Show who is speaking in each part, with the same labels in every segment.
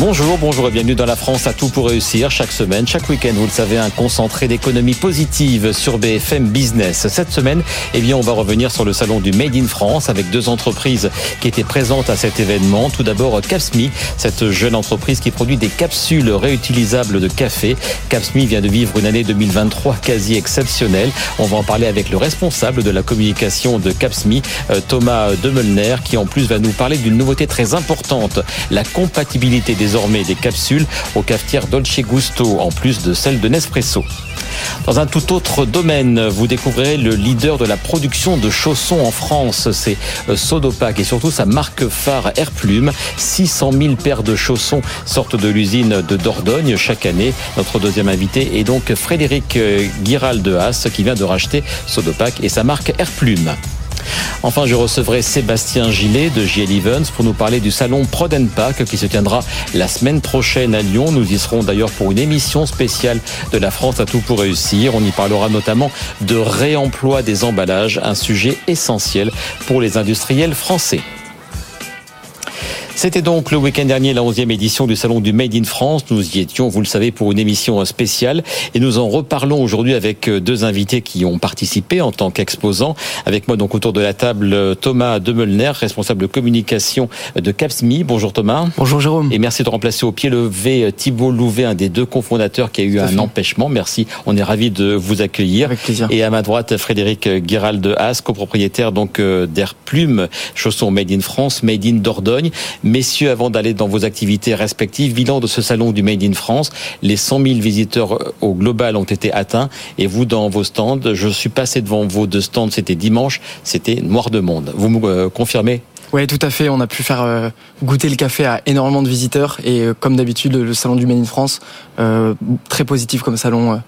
Speaker 1: Bonjour, bonjour et bienvenue dans la France à tout pour réussir. Chaque semaine, chaque week-end, vous le savez, un concentré d'économie positive sur BFM Business. Cette semaine, eh bien, on va revenir sur le salon du Made in France avec deux entreprises qui étaient présentes à cet événement. Tout d'abord, Capsmi, cette jeune entreprise qui produit des capsules réutilisables de café. Capsmi vient de vivre une année 2023 quasi exceptionnelle. On va en parler avec le responsable de la communication de Capsmi, euh, Thomas Demelner, qui en plus va nous parler d'une nouveauté très importante, la compatibilité des désormais des capsules aux cafetières Dolce Gusto, en plus de celles de Nespresso. Dans un tout autre domaine, vous découvrirez le leader de la production de chaussons en France, c'est euh, Sodopac et surtout sa marque phare Airplume. 600 000 paires de chaussons sortent de l'usine de Dordogne chaque année. Notre deuxième invité est donc Frédéric euh, Guiral de Haas qui vient de racheter Sodopac et sa marque Airplume. Enfin, je recevrai Sébastien Gillet de JL Events pour nous parler du salon Prodenpack qui se tiendra la semaine prochaine à Lyon. Nous y serons d'ailleurs pour une émission spéciale de la France à tout pour réussir. On y parlera notamment de réemploi des emballages, un sujet essentiel pour les industriels français. C'était donc le week-end dernier la 11e édition du salon du Made in France. Nous y étions, vous le savez, pour une émission spéciale et nous en reparlons aujourd'hui avec euh, deux invités qui ont participé en tant qu'exposants. Avec moi donc autour de la table Thomas Demelner, responsable de communication de Capsmi. Bonjour Thomas.
Speaker 2: Bonjour Jérôme.
Speaker 1: Et merci de remplacer au pied levé Thibault Louvet, un des deux cofondateurs qui a eu un empêchement. Merci, on est ravi de vous accueillir.
Speaker 2: Avec plaisir.
Speaker 1: Et à ma droite Frédéric Guérald de Haas, copropriétaire donc euh, d'Air Plume, chaussons Made in France, Made in Dordogne. Messieurs, avant d'aller dans vos activités respectives, bilan de ce salon du Made in France. Les 100 000 visiteurs euh, au global ont été atteints et vous, dans vos stands, je suis passé devant vos deux stands, c'était dimanche, c'était noir de monde. Vous me euh, confirmez?
Speaker 2: Oui, tout à fait. On a pu faire euh, goûter le café à énormément de visiteurs et comme d'habitude, le salon du Made in France, très positif comme salon.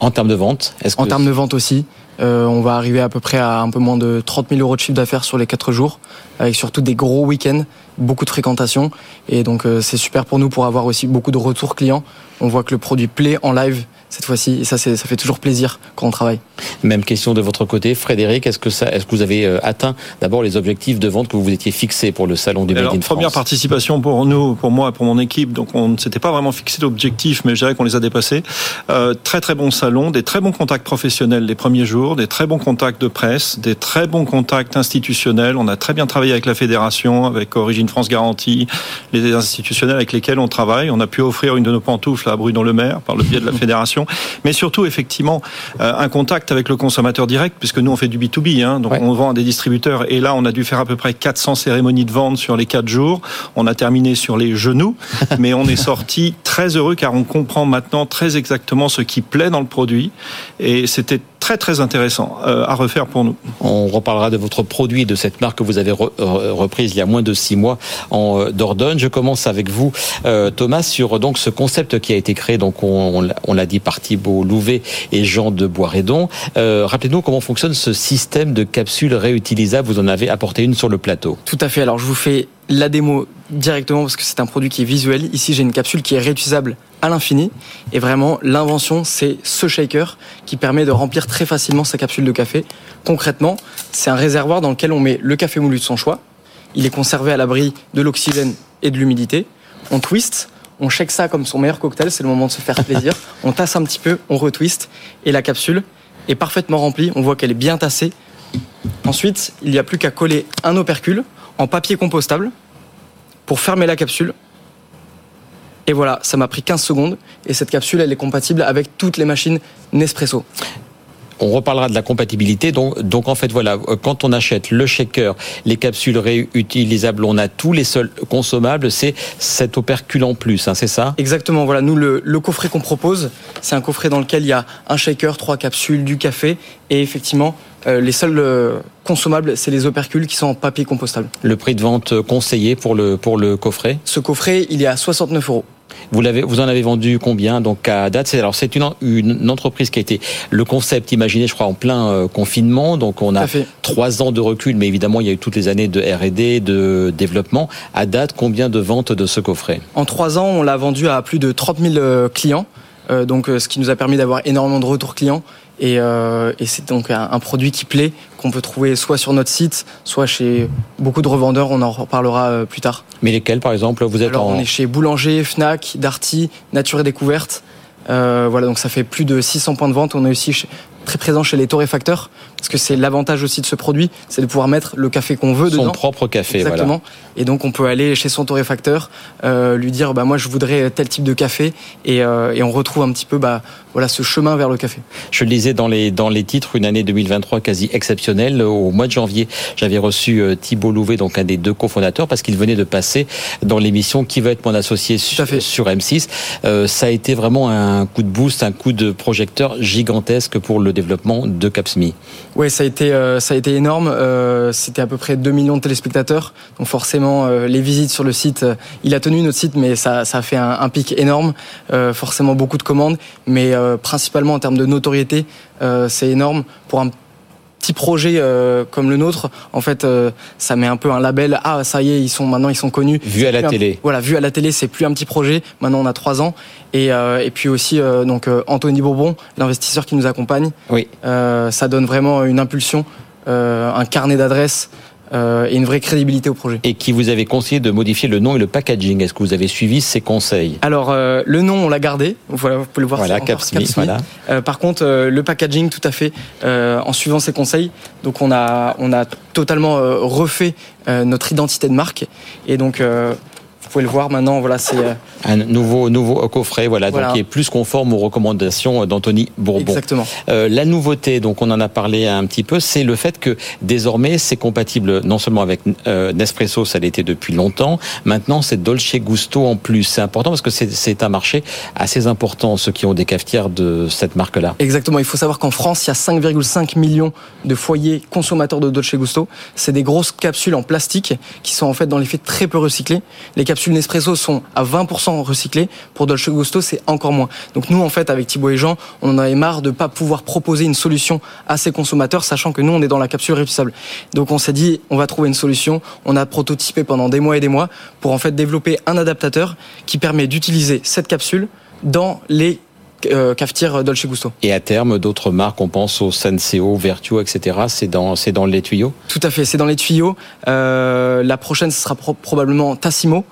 Speaker 1: En termes de vente
Speaker 2: est-ce En termes de vente aussi. On va arriver à peu près à un peu moins de 30 000 euros de chiffre d'affaires sur les 4 jours, avec surtout des gros week-ends beaucoup de fréquentation. Et donc euh, c'est super pour nous pour avoir aussi beaucoup de retours clients. On voit que le produit plaît en live cette fois-ci. Et ça, ça fait toujours plaisir quand on travaille.
Speaker 1: Même question de votre côté, Frédéric. Est-ce que ça, est-ce que vous avez euh, atteint d'abord les objectifs de vente que vous vous étiez fixés pour le salon du Made in France
Speaker 3: Première participation pour nous, pour moi, pour mon équipe. Donc on ne s'était pas vraiment fixé d'objectifs, mais je dirais qu'on les a dépassés. Euh, très très bon salon, des très bons contacts professionnels les premiers jours, des très bons contacts de presse, des très bons contacts institutionnels. On a très bien travaillé avec la fédération, avec Origine France Garantie, les institutionnels avec lesquels on travaille. On a pu offrir une de nos pantoufles à Bruno-Le-Maire par le biais de la fédération mais surtout effectivement euh, un contact avec le consommateur direct, puisque nous on fait du B2B, hein, donc on vend à des distributeurs, et là on a dû faire à peu près 400 cérémonies de vente sur les 4 jours. On a terminé sur les genoux, mais on est sorti très heureux car on comprend maintenant très exactement ce qui plaît dans le produit, et c'était très très intéressant euh, à refaire pour nous.
Speaker 1: On reparlera de votre produit, de cette marque que vous avez reprise il y a moins de six mois en euh, Dordogne. Je commence avec vous, euh, Thomas, sur donc ce concept qui a été créé. Donc on, l'a dit par Thibault Louvet et Jean de Boisredon. Rappelez-nous comment fonctionne ce système de capsules réutilisables. Vous en avez apporté une sur le plateau.
Speaker 2: Tout à fait. Alors je vous fais la démo directement parce que c'est un produit qui est visuel. Ici, j'ai une capsule qui est réutilisable à l'infini. Et vraiment, l'invention, c'est ce shaker qui permet de remplir très facilement sa capsule de café. Concrètement, c'est un réservoir dans lequel on met le café moulu de son choix. Il est conservé à l'abri de l'oxygène et de l'humidité. On twist, on shake ça comme son meilleur cocktail, c'est le moment de se faire plaisir. on tasse un petit peu, on retwist et la capsule est parfaitement remplie. On voit qu'elle est bien tassée. Ensuite, il n'y a plus qu'à coller un opercule en papier compostable pour fermer la capsule. Et voilà, ça m'a pris 15 secondes et cette capsule, elle est compatible avec toutes les machines Nespresso.
Speaker 1: On reparlera de la compatibilité. Donc, donc en fait, voilà, quand on achète le shaker, les capsules réutilisables, on a tous les seuls consommables, c'est cet opercule en plus, hein, c'est ça?
Speaker 2: Exactement. Voilà, nous le, le coffret qu'on propose, c'est un coffret dans lequel il y a un shaker, trois capsules, du café et effectivement euh, les seuls euh, consommables, c'est les opercules qui sont en papier compostable.
Speaker 1: Le prix de vente conseillé pour le, pour le coffret?
Speaker 2: Ce coffret, il est à 69 euros.
Speaker 1: Vous, l'avez, vous en avez vendu combien donc à date? Alors c'est une, une entreprise qui a été le concept imaginé, je crois, en plein euh, confinement. Donc on a trois ans de recul, mais évidemment il y a eu toutes les années de R&D, de développement. À date, combien de ventes de ce coffret?
Speaker 2: En trois ans, on l'a vendu à plus de 30 000 clients. donc ce qui nous a permis d'avoir énormément de retours clients Et, et c'est donc un, produit qui plaît, qu'on peut trouver soit sur notre site, soit chez beaucoup de revendeurs. On en reparlera plus tard.
Speaker 1: Mais lesquels, par exemple, vous êtes
Speaker 2: Alors, on est chez Boulanger, Fnac, Darty, Nature et Découverte. voilà, donc ça fait plus de 600 points de vente. On est aussi très présent chez les torréfacteurs parce que c'est l'avantage aussi de ce produit, c'est de pouvoir mettre le café qu'on veut dedans.
Speaker 1: Son propre café,
Speaker 2: Exactement. Et donc on peut aller chez son torréfacteur, euh, lui dire bah moi je voudrais tel type de café et, euh, et on retrouve un petit peu bah voilà ce chemin vers le café.
Speaker 1: Je le disais dans les dans les titres une année 2023 quasi exceptionnelle. Au mois de janvier, j'avais reçu euh, Thibault Louvet, donc un des deux cofondateurs, parce qu'il venait de passer dans l'émission Qui veut être mon associé sur, sur M6. Euh, ça a été vraiment un coup de boost, un coup de projecteur gigantesque pour le développement de Capsmi.
Speaker 2: Oui, ça a été euh, ça a été énorme. Euh, c'était à peu près 2 millions de téléspectateurs. Donc forcément, euh, les visites sur le site, il a tenu notre site, mais ça, ça a fait un, un pic énorme. forcément beaucoup de commandes, mais principalement en termes de notoriété, c'est énorme pour un petit projet euh, comme le nôtre, en fait, euh, ça met un peu un label. Ah, ça y est, ils sont maintenant, ils sont connus.
Speaker 1: Vu à la télé.
Speaker 2: voilà, vu à la télé, c'est plus un petit projet. Maintenant, on a trois ans. Et, euh, et puis aussi, donc Anthony Bourbon, l'investisseur qui nous accompagne.
Speaker 1: Oui.
Speaker 2: ça donne vraiment une impulsion, un carnet d'adresses. Euh, et une vraie crédibilité au projet.
Speaker 1: Et qui vous avez conseillé de modifier le nom et le packaging. Est-ce que vous avez suivi ces conseils?
Speaker 2: Alors euh, le nom on l'a gardé, voilà, vous pouvez le voir.
Speaker 1: Voilà, Capsme, voilà.
Speaker 2: Euh, par contre le packaging tout à fait en suivant ces conseils. Donc on a on a totalement refait notre identité de marque et donc vous pouvez le voir maintenant, voilà, c'est euh,
Speaker 1: un nouveau nouveau coffret, voilà, donc qui est plus conforme aux recommandations d'Anthony Bourbon.
Speaker 2: Exactement.
Speaker 1: Euh, la nouveauté, donc on en a parlé un petit peu, c'est le fait que désormais c'est compatible non seulement avec euh, Nespresso, ça l'était depuis longtemps. Maintenant, c'est Dolce Gusto en plus. C'est important parce que c'est un marché assez important ceux qui ont des cafetières de cette marque-là.
Speaker 2: Exactement. Il faut savoir qu'en France, il y a 5,5 millions de foyers consommateurs de Dolce Gusto. C'est des grosses capsules en plastique qui sont en fait dans les faits très peu recyclées. Les capsules Nespresso sont à 20% recyclées. Pour Dolce Gusto, c'est encore moins. Donc nous, en fait, avec Thibaut et Jean, on en avait marre de ne pas pouvoir proposer une solution à ces consommateurs, sachant que nous, on est dans la capsule réutilisable. Donc on s'est dit, on va trouver une solution. On a prototypé pendant des mois et des mois pour en fait développer un adaptateur qui permet d'utiliser cette capsule dans les cafetière Dolce Gusto.
Speaker 1: Et à terme, d'autres marques, on pense au Senseo, Vertuo, etc. C'est dans, c'est dans les tuyaux?
Speaker 2: Tout à fait, c'est dans les tuyaux. Euh, la prochaine, ce sera probablement Tassimo.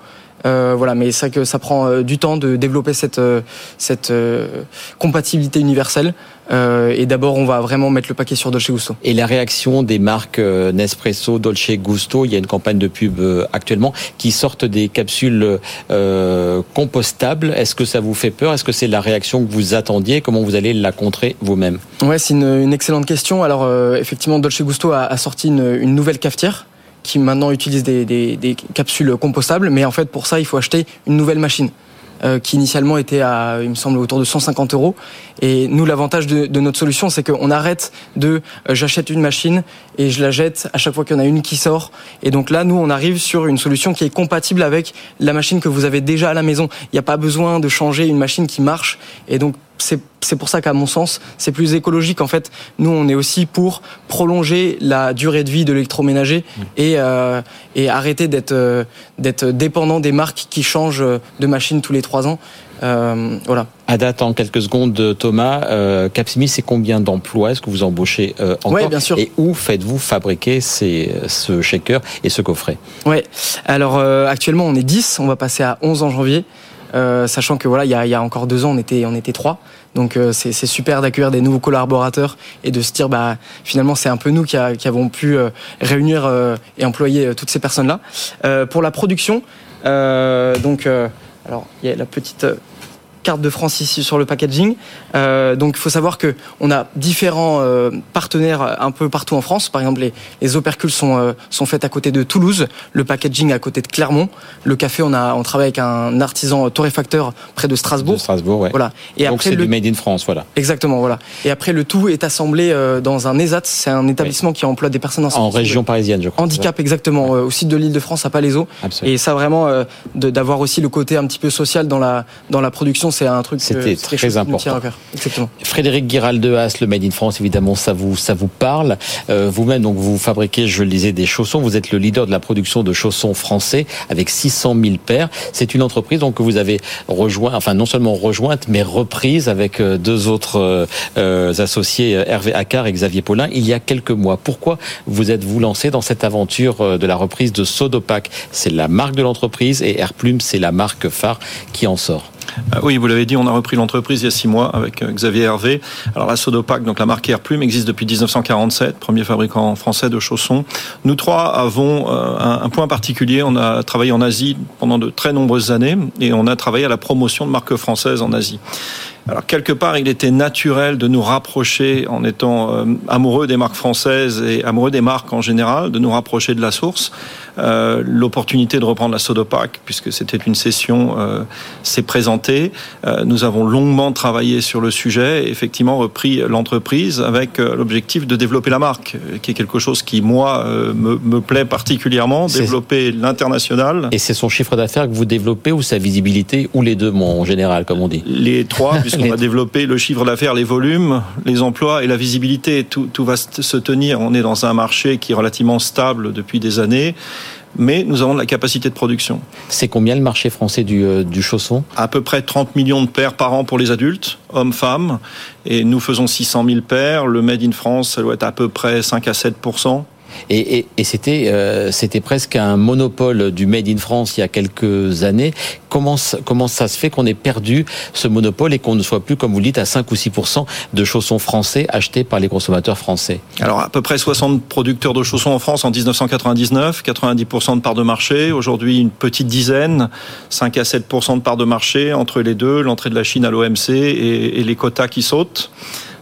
Speaker 2: Euh, voilà, mais ça que ça prend euh, du temps de développer cette euh, cette compatibilité universelle. et d'abord, on va vraiment mettre le paquet sur Dolce Gusto.
Speaker 1: Et la réaction des marques Nespresso, Dolce Gusto, il y a une campagne de pub actuellement qui sortent des capsules compostables. Est-ce que ça vous fait peur? Est-ce que c'est la réaction que vous attendiez? Comment vous allez la contrer vous-même?
Speaker 2: Ouais, c'est une, excellente question. Alors effectivement, Dolce Gusto a, a sorti une, une nouvelle cafetière qui maintenant utilisent des, capsules compostables, mais en fait pour ça il faut acheter une nouvelle machine. Euh, qui initialement était à, il me semble, autour de 150 euros. Et nous, l'avantage de, de, notre solution, c'est qu'on arrête de euh, j'achète une machine et je la jette à chaque fois qu'il y en a une qui sort. Et donc là, nous, on arrive sur une solution qui est compatible avec la machine que vous avez déjà à la maison. Il n'y a pas besoin de changer une machine qui marche. Et donc c'est pour ça qu'à mon sens, c'est plus écologique. En fait, nous, on est aussi pour prolonger la durée de vie de l'électroménager mmh. et, euh, et arrêter d'être euh, d'être dépendant des marques qui changent de machine tous les trois ans. Euh, voilà.
Speaker 1: À date, en quelques secondes, Thomas, euh, Capsimi, c'est combien d'emplois Est-ce que vous embauchez euh, encore
Speaker 2: bien sûr.
Speaker 1: Et où faites-vous fabriquer ces, ce shaker et ce coffret?
Speaker 2: Ouais. Alors euh, actuellement, on est 10. On va passer à 11 en janvier. Euh, sachant que voilà, il y a, encore deux ans, on était on était trois. Donc euh, c'est super d'accueillir des nouveaux collaborateurs et de se dire bah finalement c'est un peu nous qui, avons pu euh, réunir et employer toutes ces personnes là. pour la production, donc alors il y a la petite carte de France ici sur le packaging. Euh, donc il faut savoir que on a différents euh, partenaires un peu partout en France. Par exemple, les, les opercules sont euh, sont faites à côté de Toulouse, le packaging à côté de Clermont, le café on a on travaille avec un artisan torréfacteur près de Strasbourg. De
Speaker 1: Strasbourg, ouais.
Speaker 2: Voilà.
Speaker 1: Et donc c'est le... du made in France, voilà.
Speaker 2: Exactement, voilà. Et après le tout est assemblé euh, dans un ESAT, c'est un établissement qui emploie des personnes
Speaker 1: en, en région parisienne, je crois.
Speaker 2: Handicap, exactement, au site de l'Île-de-France à.
Speaker 1: Absolument.
Speaker 2: Et ça vraiment d'avoir aussi le côté un petit peu social dans la dans la production c'est un truc.
Speaker 1: C'était très important.
Speaker 2: Exactement.
Speaker 1: Frédéric Guiral de Haas, le Made in France, évidemment, ça vous ça vous parle. Euh, vous-même, donc vous fabriquez, je le disais, des chaussons. Vous êtes le leader de la production de chaussons français avec 600 000 paires. C'est une entreprise donc que vous avez rejoint, enfin non seulement rejointe, mais reprise avec euh, deux autres euh, associés, Hervé Accard et Xavier Paulin, il y a quelques mois. Pourquoi vous êtes-vous lancé dans cette aventure de la reprise de Sodopac? C'est la marque de l'entreprise et Airplume, c'est la marque phare qui en sort.
Speaker 3: Euh, oui, vous l'avez dit, on a repris l'entreprise il y a six mois avec euh, Xavier Hervé. Alors la Sodopac, donc la marque Airplume, existe depuis 1947, premier fabricant français de chaussons. Nous trois avons euh, un, point particulier. On a travaillé en Asie pendant de très nombreuses années et on a travaillé à la promotion de marques françaises en Asie. Alors quelque part, il était naturel de nous rapprocher, en étant amoureux des marques françaises et amoureux des marques en général, de nous rapprocher de la source. Euh, l'opportunité de reprendre la Sodopac, puisque c'était une session, euh, s'est présentée. Euh, nous avons longuement travaillé sur le sujet et effectivement repris l'entreprise avec l'objectif de développer la marque, qui est quelque chose qui, moi, me, me plaît particulièrement, développer l'international.
Speaker 1: Et c'est son chiffre d'affaires que vous développez ou sa visibilité, ou les deux, en général, comme on dit?
Speaker 3: Les trois, puisqu'on va développer le chiffre d'affaires, les volumes, les emplois et la visibilité. Tout, tout va se tenir. On est dans un marché qui est relativement stable depuis des années mais nous avons de la capacité de production.
Speaker 1: C'est combien le marché français du, euh, du chausson?
Speaker 3: À peu près 30 millions de paires par an pour les adultes, hommes, femmes, et nous faisons 600 000 paires. Le Made in France, ça doit être à peu près 5 à 7
Speaker 1: et, et, c'était euh, c'était presque un monopole du Made in France il y a quelques années. Comment comment ça se fait qu'on ait perdu ce monopole et qu'on ne soit plus, comme vous le dites, à 5 ou 6 de chaussons français achetés par les consommateurs français?
Speaker 3: Alors à peu près 60 producteurs de chaussons en France en 1999, 90% de part de marché. Aujourd'hui une petite dizaine, 5 à 7 de part de marché entre les deux, l'entrée de la Chine à l'OMC et, et les quotas qui sautent.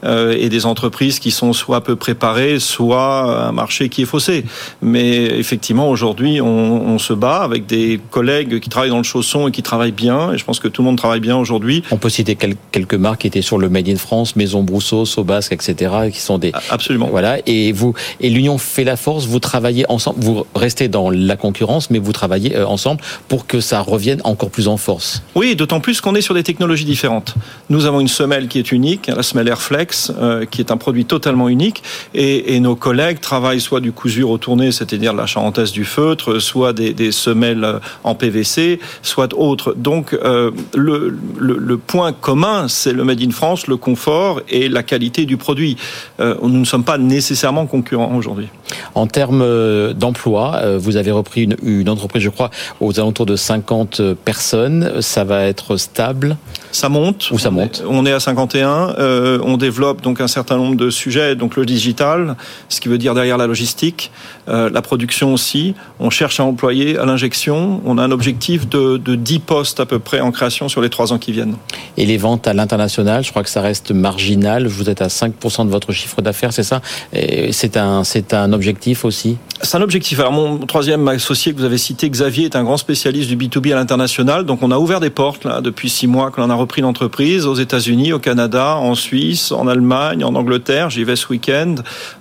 Speaker 3: Euh, et des entreprises qui sont soit peu préparées, soit un marché qui est faussé. Mais effectivement, aujourd'hui, on, on, se bat avec des collègues qui travaillent dans le chausson et qui travaillent bien. Et je pense que tout le monde travaille bien aujourd'hui.
Speaker 1: On peut citer quelques marques qui étaient sur le Made in France, Maison Brousseau, Sobasque, etc., qui sont des
Speaker 3: absolument.
Speaker 1: Voilà. Et vous et l'union fait la force. Vous travaillez ensemble. Vous restez dans la concurrence, mais vous travaillez euh, ensemble pour que ça revienne encore plus en force.
Speaker 3: Oui, d'autant plus qu'on est sur des technologies différentes. Nous avons une semelle qui est unique, la semelle Airflex euh, qui est un produit totalement unique. Et, nos collègues travaillent soit du cousu retourné, c'est-à-dire la charentaise du feutre, soit des, semelles en PVC, soit autres. Donc euh, le, point commun, c'est le Made in France, le confort et la qualité du produit. Euh, nous ne sommes pas nécessairement concurrents aujourd'hui.
Speaker 1: En termes d'emploi, vous avez repris une, une, entreprise, je crois, aux alentours de 50 personnes. Ça va être stable?
Speaker 3: Ça monte.
Speaker 1: Ou ça monte?
Speaker 3: On est à 51. on développe développe donc un certain nombre de sujets, donc le digital, ce qui veut dire derrière la logistique, euh, la production aussi. On cherche à employer à l'injection. On a un objectif de, de 10 postes à peu près en création sur les trois ans qui viennent.
Speaker 1: Et les ventes à l'international, je crois que ça reste marginal. Vous êtes à 5% de votre chiffre d'affaires, c'est ça? C'est un, c'est un objectif aussi?
Speaker 3: C'est un objectif. Alors mon troisième associé que vous avez cité, Xavier, est un grand spécialiste du B2B à l'international. Donc on a ouvert des portes là depuis six mois que l'on a repris l'entreprise aux États-Unis, au Canada, en Suisse, en Allemagne, en Angleterre, j'y vais ce week-end,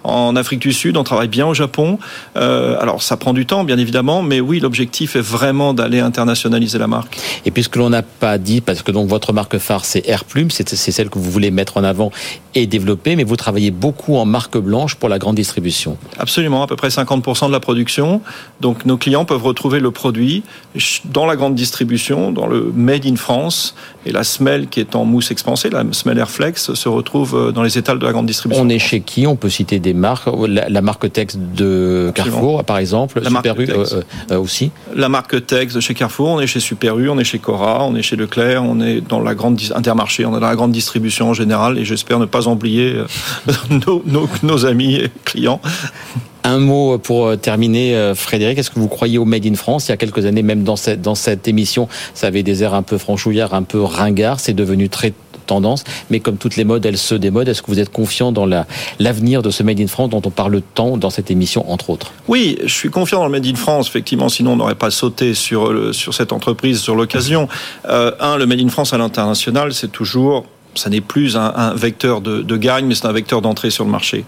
Speaker 3: en Afrique du Sud, on travaille bien au Japon. Euh, alors ça prend du temps, bien évidemment, mais oui, l'objectif est vraiment d'aller internationaliser la marque.
Speaker 1: Et puisque l'on n'a pas dit, parce que donc votre marque phare c'est Airplume, c'est celle que vous voulez mettre en avant et développer, mais vous travaillez beaucoup en marque blanche pour la grande distribution.
Speaker 3: Absolument, à peu près 50% de la production. Donc nos clients peuvent retrouver le produit dans la grande distribution, dans le Made in France, et la semelle qui est en mousse expansée, la semelle Airflex, se retrouve euh, dans les étals de la grande distribution.
Speaker 1: On est chez qui On peut citer des marques. La, marque Tex de Carrefour, par exemple. La Super U euh, euh, aussi.
Speaker 3: La marque Tex de chez Carrefour. On est chez Super U, on est chez Cora, on est chez Leclerc, on est dans la grande Intermarché, on est dans la grande distribution en général. Et j'espère ne pas oublier nos, nos, nos amis et clients.
Speaker 1: Un mot pour terminer, Frédéric. Est-ce que vous croyez au Made in France? Il y a quelques années, même dans cette, dans cette émission, ça avait des airs un peu franchouillards, un peu ringards. C'est devenu très tendance, mais comme toutes les modes, elles se démodent. Est-ce que vous êtes confiant dans l'avenir de ce Made in France dont on parle tant dans cette émission, entre autres?
Speaker 3: Oui, je suis confiant dans le Made in France. Effectivement, sinon on n'aurait pas sauté sur, sur cette entreprise, sur l'occasion. Euh, un, le Made in France à l'international, c'est toujours ça n'est plus un, vecteur de, gagne, mais c'est un vecteur d'entrée sur le marché.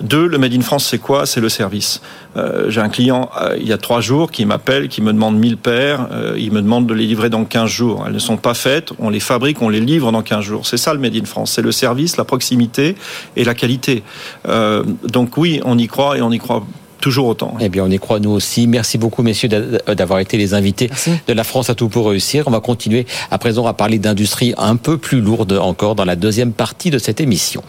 Speaker 3: Deux, le Made in France, c'est quoi? C'est le service. Euh, j'ai un client euh, il y a trois jours qui m'appelle, qui me demande 1000 paires, euh, il me demande de les livrer dans 15 jours. Elles ne sont pas faites, on les fabrique, on les livre dans 15 jours. C'est ça le Made in France, c'est le service, la proximité et la qualité. donc oui, on y croit et on y croit toujours autant.
Speaker 1: Eh bien, on y croit nous aussi. Merci beaucoup, messieurs, d'avoir été les invités de la France à tout pour réussir. On va continuer à présent à parler d'industrie un peu plus lourde encore dans la deuxième partie de cette émission.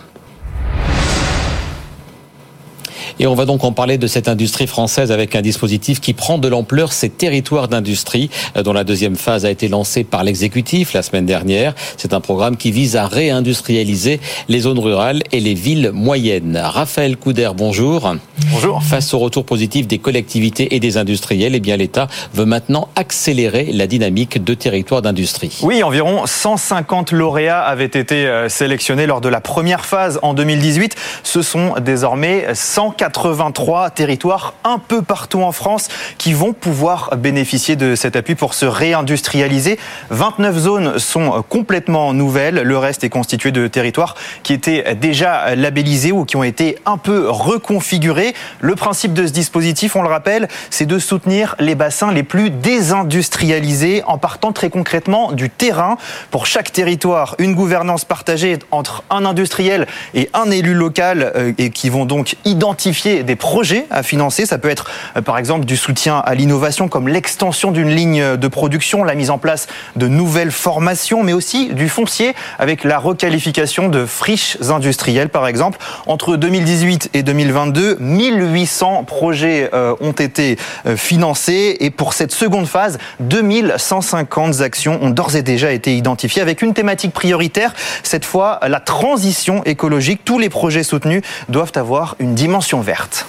Speaker 1: Et on va donc en parler de cette industrie française avec un dispositif qui prend de l'ampleur, ces territoires d'industrie, euh, dont la deuxième phase a été lancée par l'exécutif la semaine dernière. C'est un programme qui vise à réindustrialiser les zones rurales et les villes moyennes. Raphaël Couder, bonjour.
Speaker 4: Bonjour.
Speaker 1: Face au retour positif des collectivités et des industriels, eh bien l'État veut maintenant accélérer la dynamique de territoires d'industrie.
Speaker 4: Oui, environ 150 lauréats avaient été euh, sélectionnés lors de la première phase en 2018. Ce sont désormais 140 83 territoires un peu partout en France qui vont pouvoir bénéficier de cet appui pour se réindustrialiser. 29 zones sont complètement nouvelles. Le reste est constitué de territoires qui étaient déjà labellisés ou qui ont été un peu reconfigurés. Le principe de ce dispositif, on le rappelle, c'est de soutenir les bassins les plus désindustrialisés en partant très concrètement du terrain. Pour chaque territoire, une gouvernance partagée entre un industriel et un élu local euh, et qui vont donc identifier des projets à financer. Ça peut être euh, par exemple du soutien à l'innovation comme l'extension d'une ligne de production, la mise en place de nouvelles formations, mais aussi du foncier avec la requalification de friches industrielles par exemple. Entre 2018 et 2022, 1800 projets euh, ont été euh, financés et pour cette seconde phase, 2150 actions ont d'ores et déjà été identifiées avec une thématique prioritaire, cette fois la transition écologique. Tous les projets soutenus doivent avoir une dimension verte.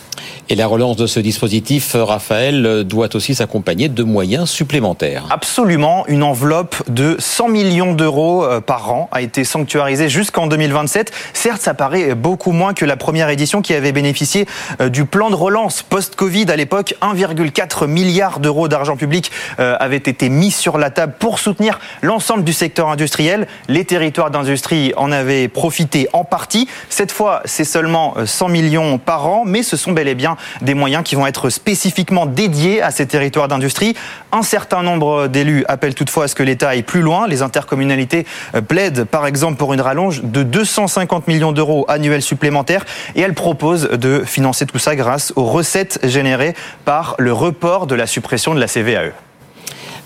Speaker 1: Et la relance de ce dispositif, Raphaël, doit aussi s'accompagner de moyens supplémentaires.
Speaker 4: Absolument. Une enveloppe de 100 millions d'euros euh, par an a été sanctuarisée jusqu'en 2027. Certes, ça paraît beaucoup moins que la première édition qui avait bénéficié euh, du plan de relance post-Covid. À l'époque, 1,4 milliard d'euros d'argent public euh, avaient été mis sur la table pour soutenir l'ensemble du secteur industriel. Les territoires d'industrie en avaient profité en partie. Cette fois, c'est seulement 100 millions par an, mais ce sont bel des moyens qui vont être spécifiquement dédiés à ces territoires d'industrie. Un certain nombre d'élus appellent toutefois à ce que l'État aille plus loin. Les intercommunalités euh, plaident par exemple pour une rallonge de 250 millions d'euros annuels supplémentaires et elles proposent de financer tout ça grâce aux recettes générées par le report de la suppression de la CVAE.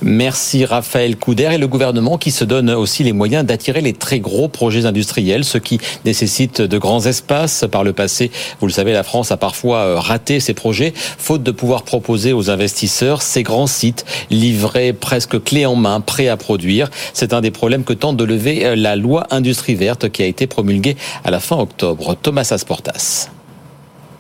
Speaker 1: Merci Raphaël Couder et le gouvernement qui se donne aussi les moyens d'attirer les très gros projets industriels, ce qui nécessite de grands espaces. Par le passé, vous le savez, la France a parfois euh, raté ces projets, faute de pouvoir proposer aux investisseurs ces grands sites livrés presque clés en main, prêts à produire. C'est un des problèmes que tente de lever euh, la loi Industrie verte qui a été promulguée à la fin octobre. Thomas Asportas.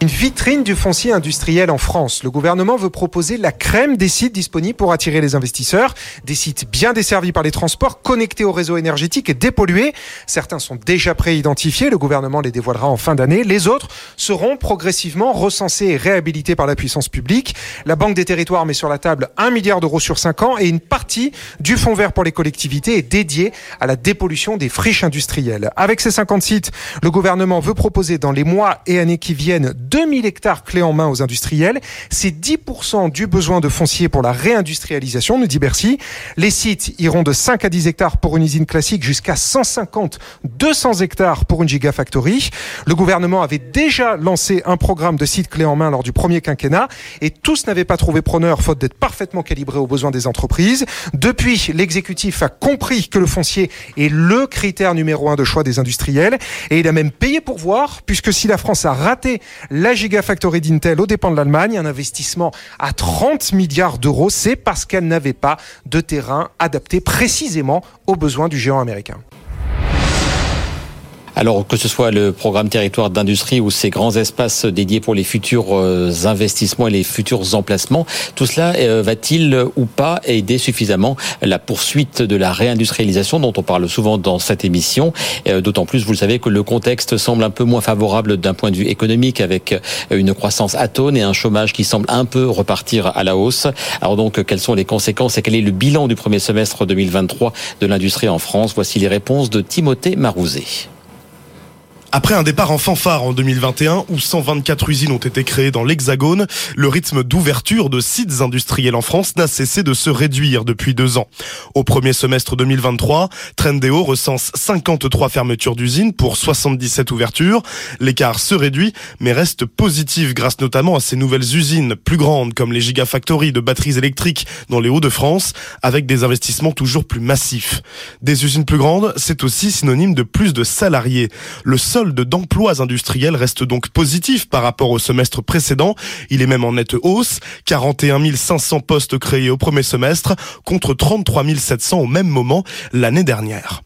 Speaker 5: Une vitrine du foncier industriel en France. Le gouvernement veut proposer la crème des sites disponibles pour attirer les investisseurs. Des sites bien desservis par les transports, connectés au réseau énergétique et dépollués. Certains sont déjà préidentifiés. Le gouvernement les dévoilera en fin d'année. Les autres seront progressivement recensés et réhabilités par la puissance publique. La Banque des territoires met sur la table un milliard d'euros sur cinq ans et une partie du fonds vert pour les collectivités est dédiée à la dépollution des friches industrielles. Avec ces 50 sites, le gouvernement veut proposer dans les mois et années qui viennent 2000 hectares clés en main aux industriels. C'est 10% du besoin de foncier pour la réindustrialisation, nous dit Bercy. Les sites iront de 5 à 10 hectares pour une usine classique jusqu'à 150, 200 hectares pour une gigafactory. Le gouvernement avait déjà lancé un programme de sites clés en main lors du premier quinquennat et tous n'avaient pas trouvé preneur faute d'être parfaitement calibré aux besoins des entreprises. Depuis, l'exécutif a compris que le foncier est le critère numéro un de choix des industriels et il a même payé pour voir puisque si la France a raté Gigafactory d'Intel aux dépens de l'Allemagne, un investissement à 30 milliards d'euros, c'est parce qu'elle n'avait pas de terrain adapté précisément aux besoins du géant américain.
Speaker 1: Alors que ce soit le programme territoire d'industrie ou ces grands espaces dédiés pour les futurs euh, investissements et les futurs emplacements, tout cela euh, va-t-il ou pas aider suffisamment la poursuite de la réindustrialisation dont on parle souvent dans cette émission? Euh, D'autant plus, vous le savez, que le contexte semble un peu moins favorable d'un point de vue économique avec une croissance atone et un chômage qui semble un peu repartir à la hausse. Alors donc, quelles sont les conséquences et quel est le bilan du premier semestre 2023 de l'industrie en France? Voici les réponses de Timothée Marouzet.
Speaker 6: Après un départ en fanfare en 2021 où 124 usines ont été créées dans l'Hexagone, le rythme d'ouverture de sites industriels en France n'a cessé de se réduire depuis deux ans. Au premier semestre 2023, Trendéo recense 53 fermetures d'usines pour 77 ouvertures. L'écart se réduit mais reste positif grâce notamment à ces nouvelles usines plus grandes comme les gigafactories de batteries électriques dans les Hauts-de-France avec des investissements toujours plus massifs. Des usines plus grandes, c'est aussi synonyme de plus de salariés. Le seul solde d'emplois industriels reste donc positif par rapport au semestre précédent. Il est même en nette hausse. 41 500 postes créés au premier semestre contre 33 700 au même moment l'année dernière.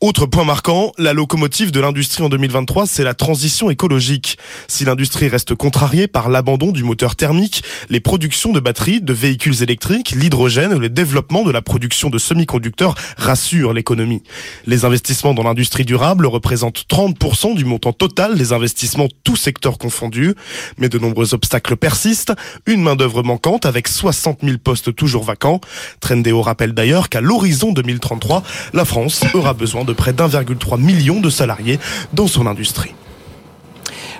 Speaker 6: Autre point marquant, la locomotive de l'industrie en 2023, c'est la transition écologique. Si l'industrie reste contrariée par l'abandon du moteur thermique, les productions de batteries, de véhicules électriques, l'hydrogène, le développement de la production de semi-conducteurs rassurent l'économie. Les investissements dans l'industrie durable représentent 30% du montant total des investissements tous secteurs confondus. Mais de nombreux obstacles persistent. Une main-d'œuvre manquante avec 60 000 postes toujours vacants. Trendéo rappelle d'ailleurs qu'à l'horizon 2033, la France aura besoin de près d'1,3 million de salariés dans son industrie.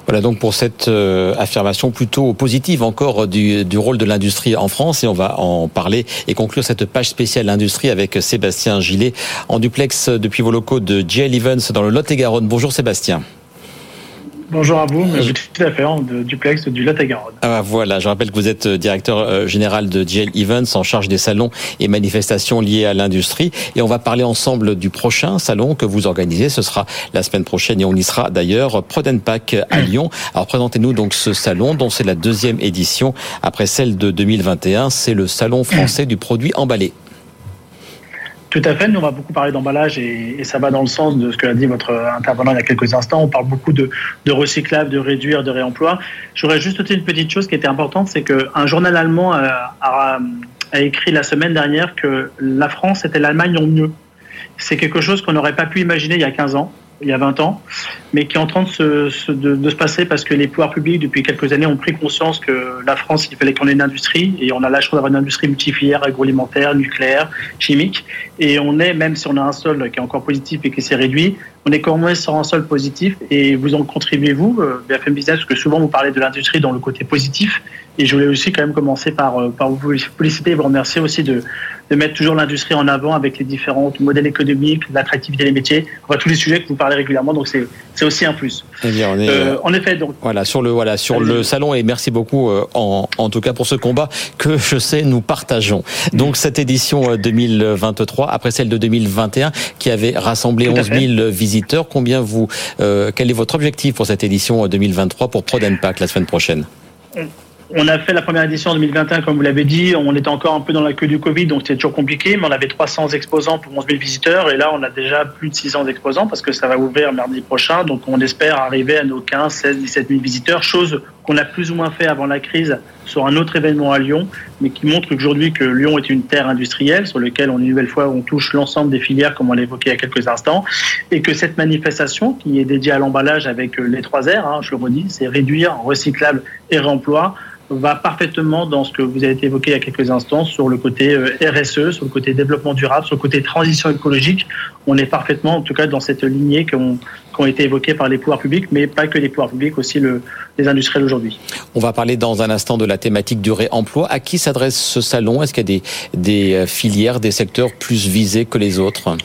Speaker 1: Voilà donc pour cette euh, affirmation plutôt positive encore du, rôle de l'industrie en France et on va en parler et conclure cette page spéciale industrie avec Sébastien Gillet en duplex depuis vos locaux de GL Events dans le Lot-et-Garonne. Bonjour Sébastien.
Speaker 7: Bonjour à vous, je suis tout à fait en duplex du Lot-et-Garonne.
Speaker 1: Ah, voilà, je rappelle que vous êtes euh, directeur euh, général de GL Events en charge des salons et manifestations liées à l'industrie. Et on va parler ensemble du prochain salon que vous organisez. Ce sera la semaine prochaine et on y sera d'ailleurs, Prodenpack à Lyon. Alors présentez-nous donc ce salon dont c'est la deuxième édition après celle de 2021. C'est le salon français du produit emballé.
Speaker 7: Tout à fait. Nous, on va beaucoup parler d'emballage et, ça va dans le sens de ce que a dit votre intervenant il y a quelques instants. On parle beaucoup de, recyclage, de réduire, de réemploi. J'aurais juste noté une petite chose qui était importante, c'est qu'un journal allemand a, a, écrit la semaine dernière que la France était l'Allemagne en mieux. C'est quelque chose qu'on n'aurait pas pu imaginer il y a 15 ans il y a 20 ans, mais qui est en train de se, passer parce que les pouvoirs publics, depuis quelques années, ont pris conscience que la France, il fallait qu'on ait une industrie, et on a la chance d'avoir une industrie multifilière, agroalimentaire, nucléaire, chimique, et on est, même si on a un sol qui est encore positif et qui s'est réduit, on est quand même sur un sol positif, et vous en contribuez, vous, euh, BFM Business, parce que souvent vous parlez de l'industrie dans le côté positif, et je voulais aussi quand même commencer par, euh, par vous féliciter et vous remercier aussi de, de mettre toujours l'industrie en avant avec les différents modèles économiques, l'attractivité des métiers, enfin, tous les sujets que vous parlez régulièrement. Donc c'est c'est aussi un plus.
Speaker 1: Eh bien, on est, euh, en effet, donc voilà sur le voilà sur le salon et merci beaucoup euh, en, en tout cas pour ce combat que je sais nous partageons. Donc cette édition 2023 après celle de 2021 qui avait rassemblé 11 000 visiteurs, combien vous quel est votre objectif pour cette édition 2023 pour Prodenpack la semaine prochaine?
Speaker 7: On a fait la première édition en 2021, comme vous l'avez dit. On était encore un peu dans la queue du Covid, donc c'était toujours compliqué. Mais on avait 300 exposants pour 11 000 visiteurs. Et là, on a déjà plus de 600 exposants parce que ça va ouvrir mardi prochain. Donc on espère arriver à nos 15, 16, 17 000 visiteurs. Chose qu'on a plus ou moins fait avant la crise sur un autre événement à Lyon, mais qui montre aujourd'hui que Lyon est une terre industrielle sur laquelle on une nouvelle fois on touche l'ensemble des filières comme on l'a évoqué il y a quelques instants, et que cette manifestation qui est dédiée à l'emballage avec les trois R, hein, je le redis, c'est réduire, recyclable et réemploi va parfaitement dans ce que vous avez évoqué il y a quelques instants sur le côté euh, RSE, sur le côté développement durable, sur le côté transition écologique. On est parfaitement, en tout cas, dans cette lignée qui ont, été évoquées par les pouvoirs publics, mais pas que les pouvoirs publics, aussi le, les industriels aujourd'hui.
Speaker 1: On va parler dans un instant de la thématique du réemploi. À qui s'adresse ce salon? Est-ce qu'il y a des, euh, filières, des secteurs plus visés que les autres?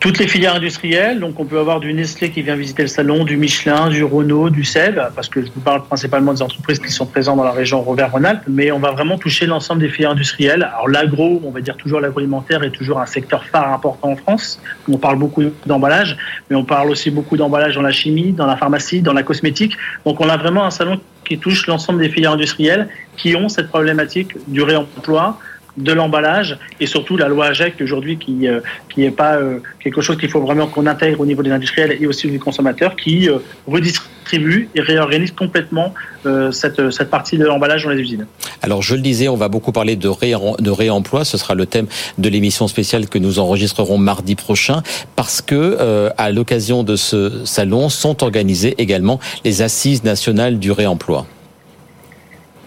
Speaker 7: Toutes les filières industrielles, donc on peut avoir du Nestlé qui vient visiter le salon, du Michelin, du Renault, du SEB, parce que je vous parle principalement des entreprises qui sont présentes dans la région Auvergne-Rhône-Alpes, mais on va vraiment toucher l'ensemble des filières industrielles. Alors l'agro, on va dire toujours l'agroalimentaire est toujours un secteur phare important en France. On parle beaucoup d'emballage, mais on parle aussi beaucoup d'emballage dans la chimie, dans la pharmacie, dans la cosmétique. Donc on a vraiment un salon qui touche l'ensemble des filières industrielles qui ont cette problématique du réemploi, de l'emballage et surtout la loi AGEC aujourd'hui qui euh, qui est pas euh, quelque chose qu'il faut vraiment qu'on intègre au niveau des industriels et aussi des consommateurs qui euh, redistribue et réorganise complètement cette, cette partie de l'emballage dans les usines.
Speaker 1: Alors je le disais, on va beaucoup parler de, de réemploi, ce sera le thème de l'émission spéciale que nous enregistrerons mardi prochain parce que à l'occasion de ce salon sont organisées également les assises nationales du réemploi.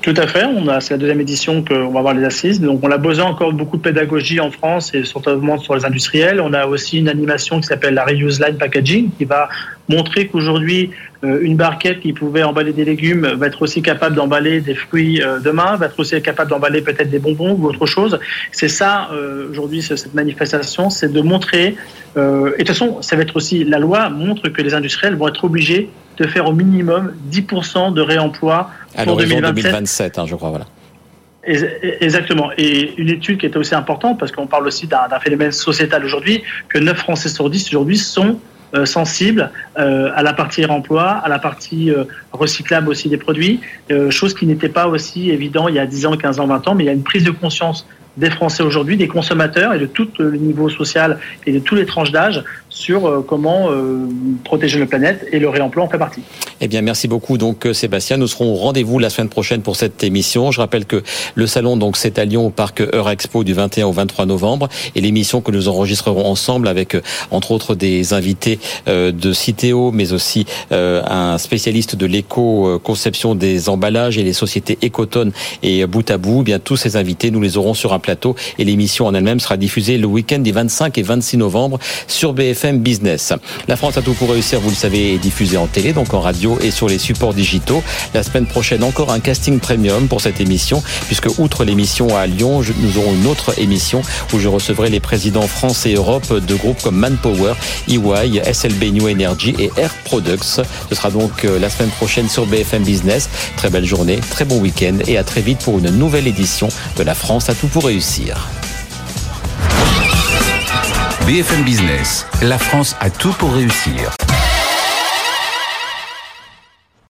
Speaker 7: Tout à fait. On a, c'est la deuxième édition qu'on va avoir les assises. Donc, on a besoin encore beaucoup de pédagogie en France et surtout sur les industriels. On a aussi une animation qui s'appelle la Reuse Line Packaging qui va montrer qu'aujourd'hui, euh, une barquette qui pouvait emballer des légumes va être aussi capable d'emballer des fruits euh, demain, va être aussi capable d'emballer peut-être des bonbons ou autre chose. C'est ça, euh, aujourd'hui, cette manifestation, c'est de montrer, et de toute façon, ça va être aussi, la loi montre que les industriels vont être obligés de faire au minimum 10% de réemploi
Speaker 1: à pour 2027. 2027 hein, je crois, voilà.
Speaker 7: Exactement. Et une étude qui était aussi importante, parce qu'on parle aussi d'un phénomène sociétal aujourd'hui, que 9 Français sur 10 aujourd'hui sont euh, sensibles euh, à la partie réemploi, à la partie euh, recyclable aussi des produits, chose qui n'était pas aussi évident il y a 10 ans, 15 ans, 20 ans, mais il y a une prise de conscience des Français aujourd'hui, des consommateurs et de tout le niveau social et de tous les tranches d'âge sur euh, comment euh, protéger la planète et le réemploi en fait partie.
Speaker 1: Eh bien, merci beaucoup donc euh, Sébastien. Nous serons au rendez-vous la semaine prochaine pour cette émission. Je rappelle que le salon donc c'est à Lyon au parc Eurexpo du 21 au 23 novembre et l'émission que nous enregistrerons ensemble avec entre autres des invités de Citeo mais aussi un spécialiste de l'éco-conception des emballages et les sociétés Ecotone et Bout à Bout. Eh bien tous ces invités, nous les aurons sur un plateau et l'émission en elle-même sera diffusée le week-end des 25 et 26 novembre sur BFM Business. La France a tout pour réussir, vous le savez, est diffusée en télé, donc en radio et sur les supports digitaux. La semaine prochaine, encore un casting premium pour cette émission, puisque outre l'émission à Lyon, nous aurons une autre émission où je recevrai les présidents France et Europe de groupes comme Manpower, EY, SLB New Energy et Air Products. Ce sera donc euh, la semaine prochaine sur BFM Business. Très belle journée, très bon week-end et à très vite pour une nouvelle édition de La France a tout pour
Speaker 8: BFM Business, la France a tout pour réussir.